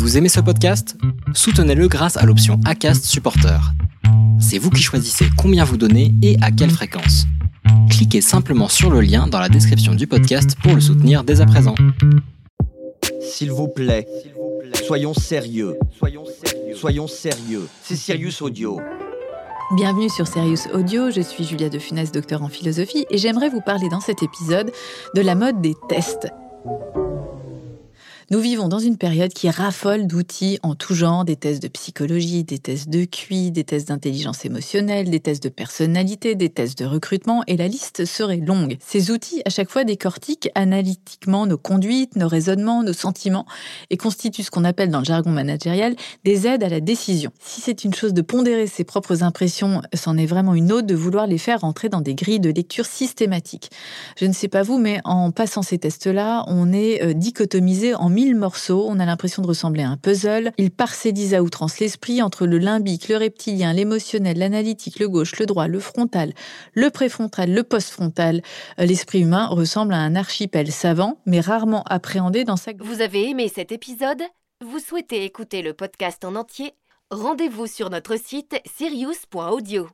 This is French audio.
Vous aimez ce podcast? Soutenez-le grâce à l'option ACAST Supporter. C'est vous qui choisissez combien vous donnez et à quelle fréquence. Cliquez simplement sur le lien dans la description du podcast pour le soutenir dès à présent. S'il vous plaît, soyons sérieux. Soyons sérieux. Soyons sérieux. C'est Sirius Audio. Bienvenue sur Serious Audio, je suis Julia de Funès, docteur en philosophie, et j'aimerais vous parler dans cet épisode de la mode des tests. Nous vivons dans une période qui raffole d'outils en tout genre, des tests de psychologie, des tests de QI, des tests d'intelligence émotionnelle, des tests de personnalité, des tests de recrutement, et la liste serait longue. Ces outils, à chaque fois, décortiquent analytiquement nos conduites, nos raisonnements, nos sentiments, et constituent ce qu'on appelle dans le jargon managérial des aides à la décision. Si c'est une chose de pondérer ses propres impressions, c'en est vraiment une autre de vouloir les faire rentrer dans des grilles de lecture systématiques. Je ne sais pas vous, mais en passant ces tests-là, on est euh, dichotomisé en mille morceaux, on a l'impression de ressembler à un puzzle. Il parcédise à outrance l'esprit entre le limbique, le reptilien, l'émotionnel, l'analytique, le gauche, le droit, le frontal, le préfrontal, le postfrontal. Euh, l'esprit humain ressemble à un archipel savant, mais rarement appréhendé dans sa... Vous avez aimé cet épisode? Vous souhaitez écouter le podcast en entier? Rendez-vous sur notre site sirius.audio.